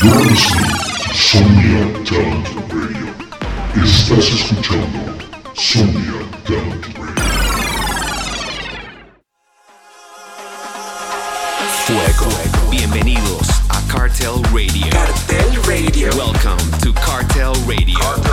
Sonia Talent Radio. Estás escuchando Sonia Talent Radio. Fuego. Bienvenidos a Cartel Radio. Cartel Radio. Welcome to Cartel Radio. Cartel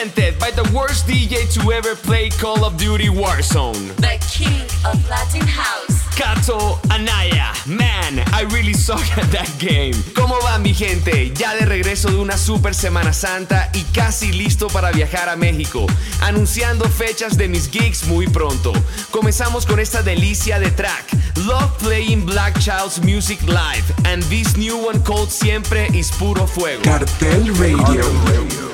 Presented by the worst DJ to ever play Call of Duty Warzone. The king of Latin House. Kato Anaya. Man, I really suck at that game. ¿Cómo va mi gente? Ya de regreso de una super Semana Santa y casi listo para viajar a México. Anunciando fechas de mis gigs muy pronto. Comenzamos con esta delicia de track. Love playing Black Child's music live. And this new one called Siempre is Puro Fuego. Cartel Radio. Latin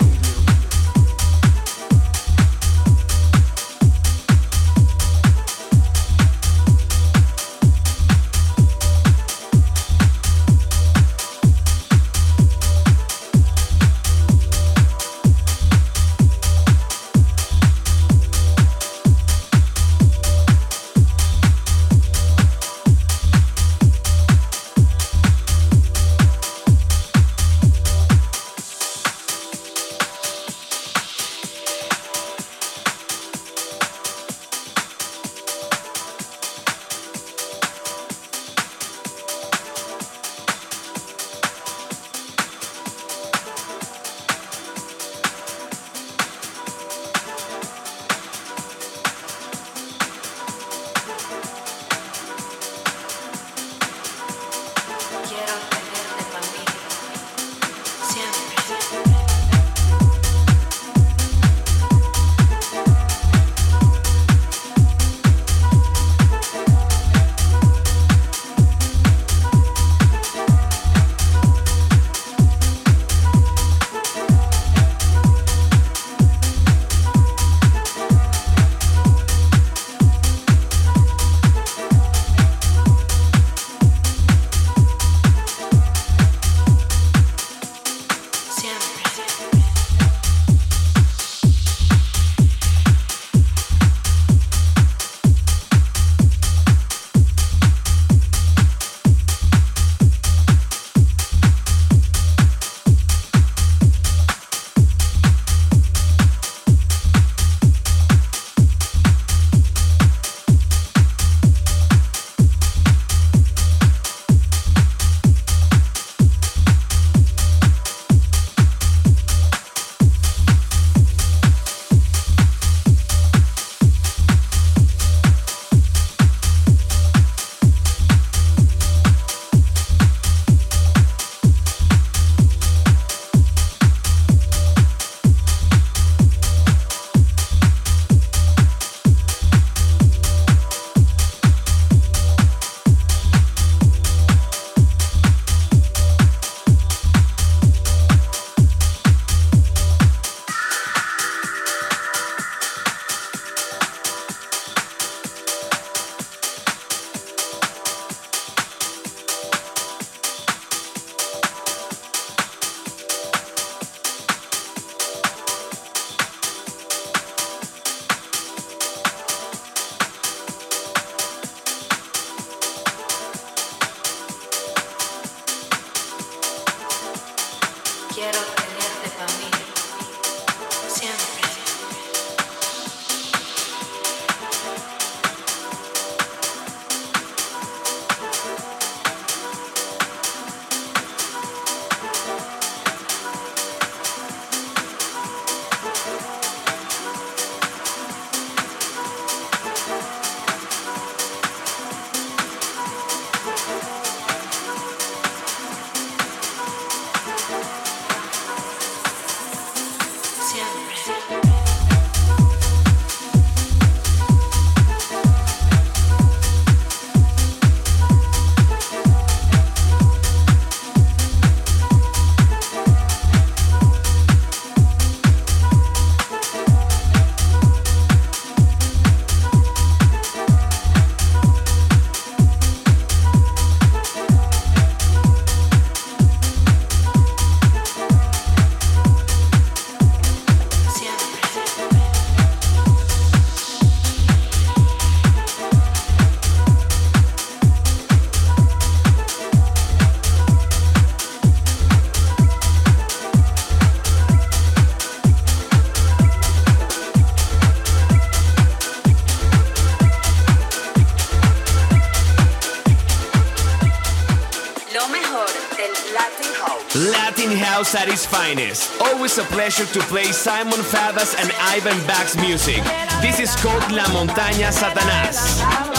House at its finest. Always a pleasure to play Simon Fadas and Ivan Bach's music. This is called La Montaña Satanás.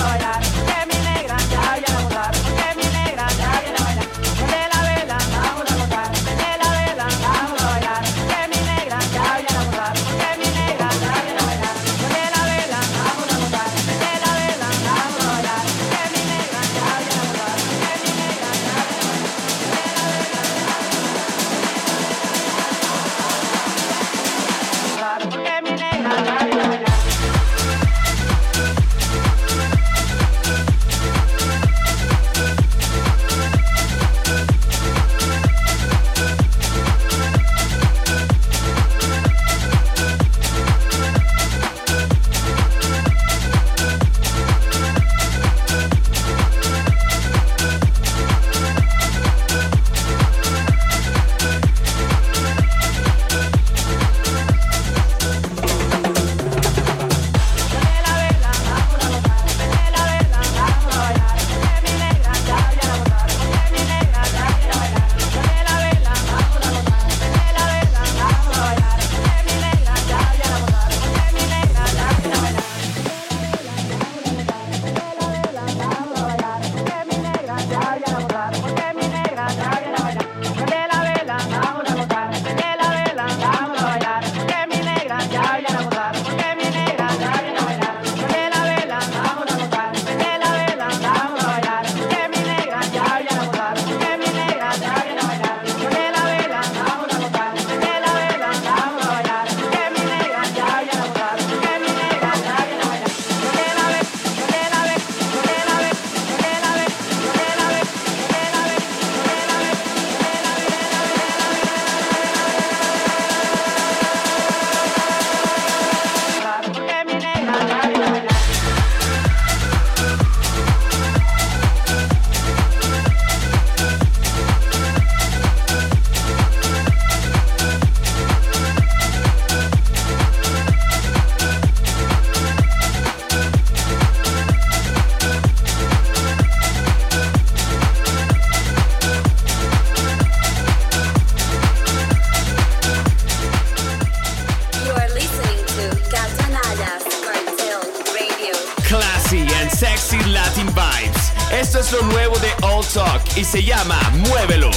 Esto es lo nuevo de All Talk y se llama Muévelo.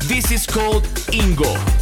This is called Ingo.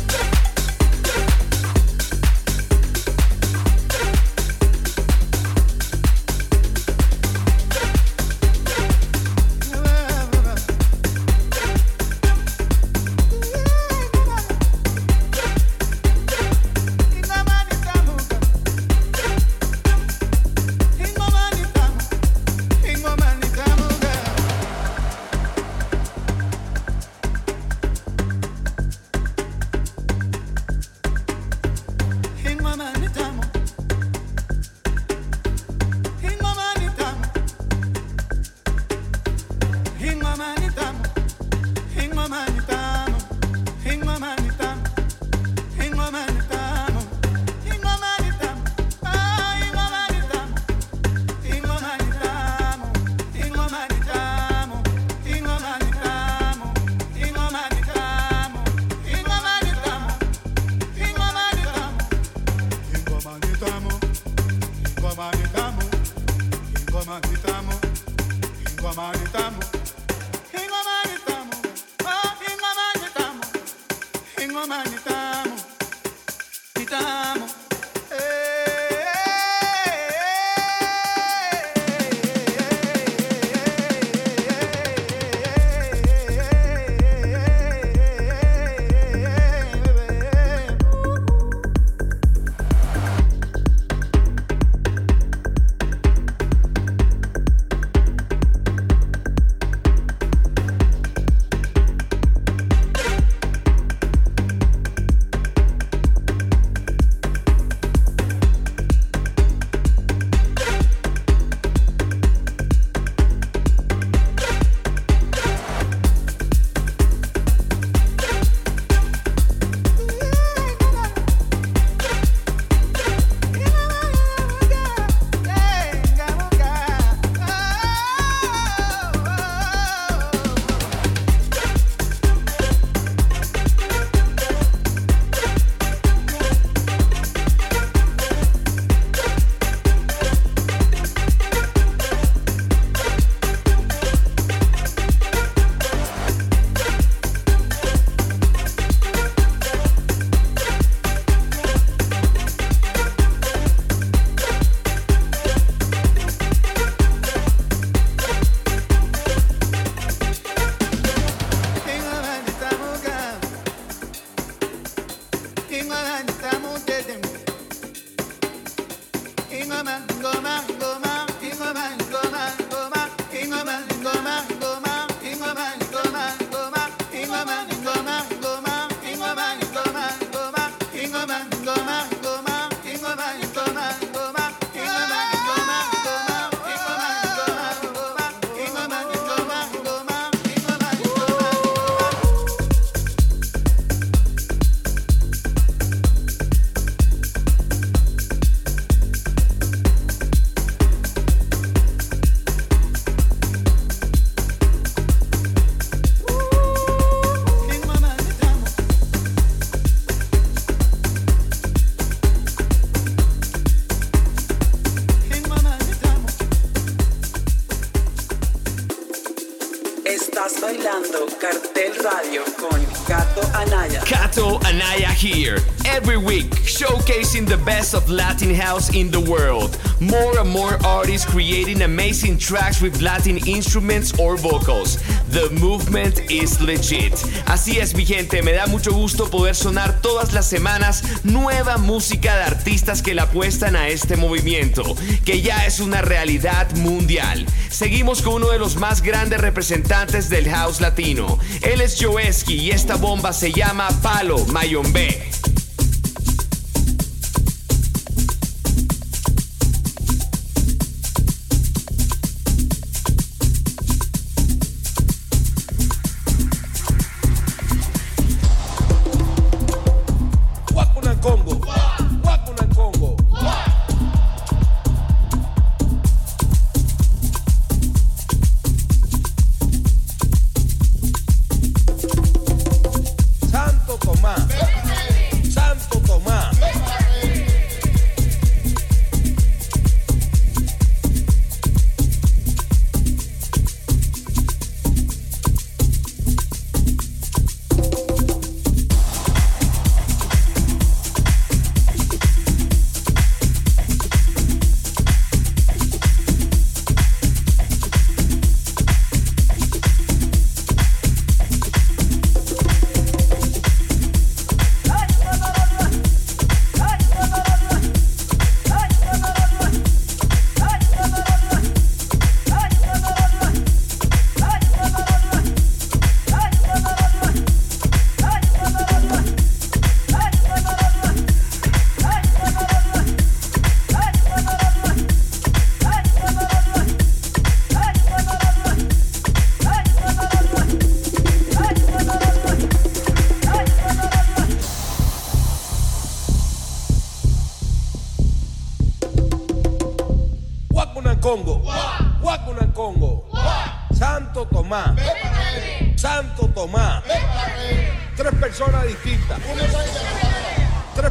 Of Latin house in the world. More and more artists creating amazing tracks with Latin instruments or vocals. The movement is legit. Así es, mi gente, me da mucho gusto poder sonar todas las semanas nueva música de artistas que la apuestan a este movimiento, que ya es una realidad mundial. Seguimos con uno de los más grandes representantes del house latino. Él es Joeski y esta bomba se llama Palo Mayombe.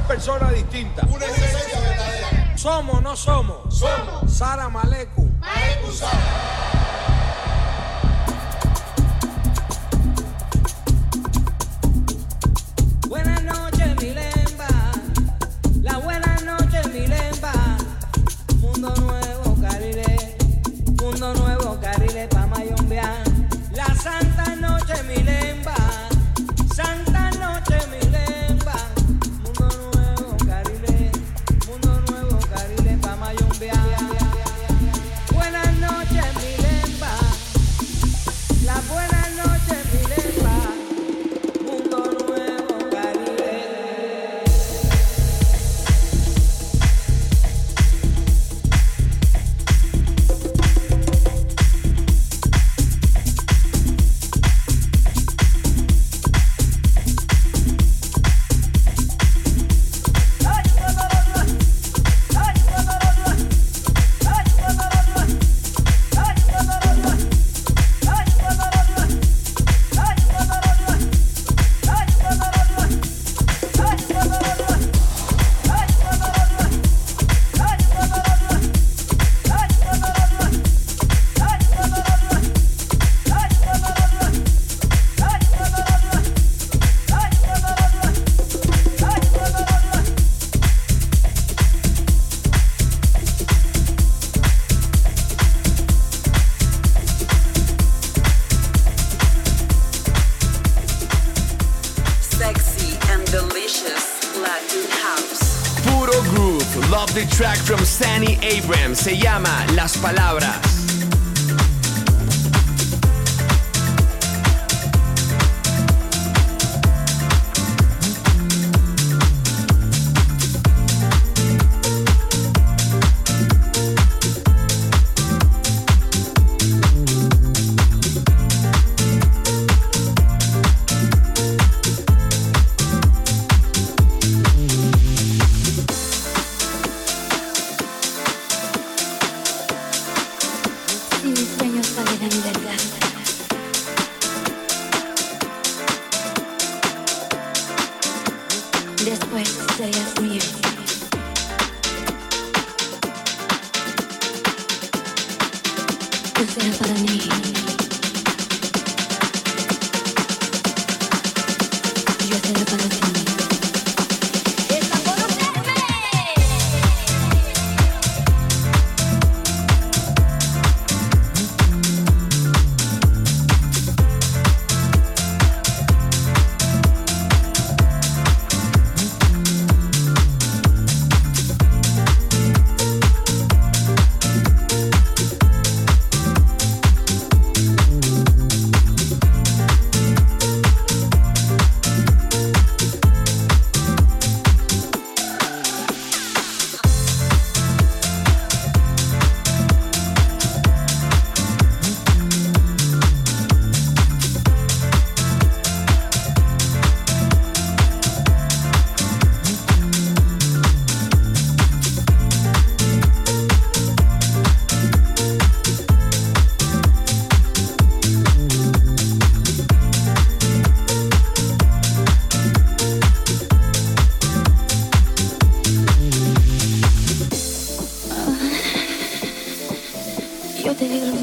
personas distintas. Una esencia verdadera. Somos, no somos. Somos. Sara Maleku. Maleku Sara. peligro.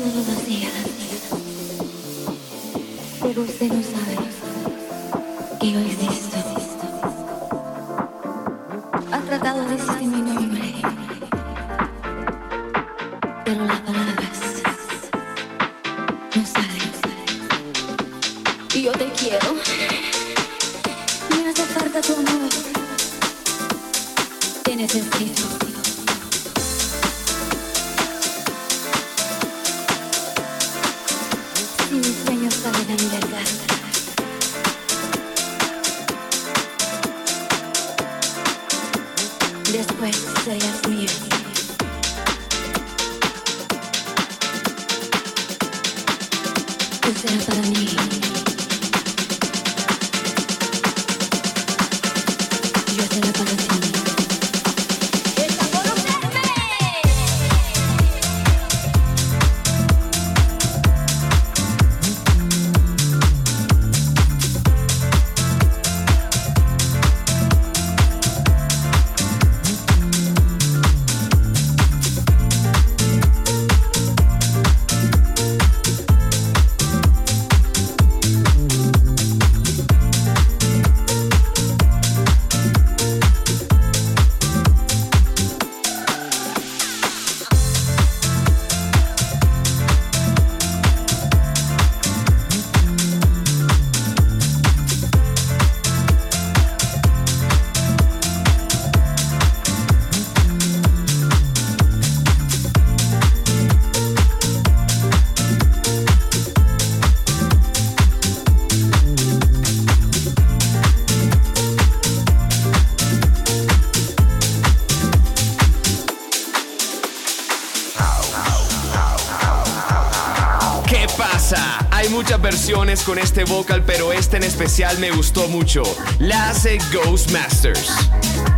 Versiones con este vocal, pero este en especial me gustó mucho. La hace Ghostmasters. Respect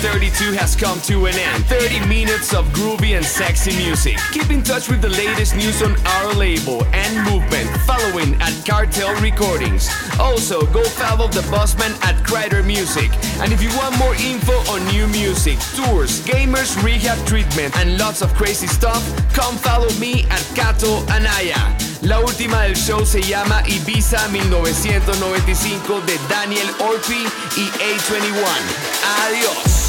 32 has come to an end. 30 minutes of groovy and sexy music. Keep in touch with the latest news on our label and movement following at Cartel Recordings. Also, go follow the Bossman at Crider Music. And if you want more info on new music, tours, gamers, rehab treatment, and lots of crazy stuff, come follow me at Kato Anaya. La última del show se llama Ibiza 1995 de Daniel Orpi y A21. Adiós.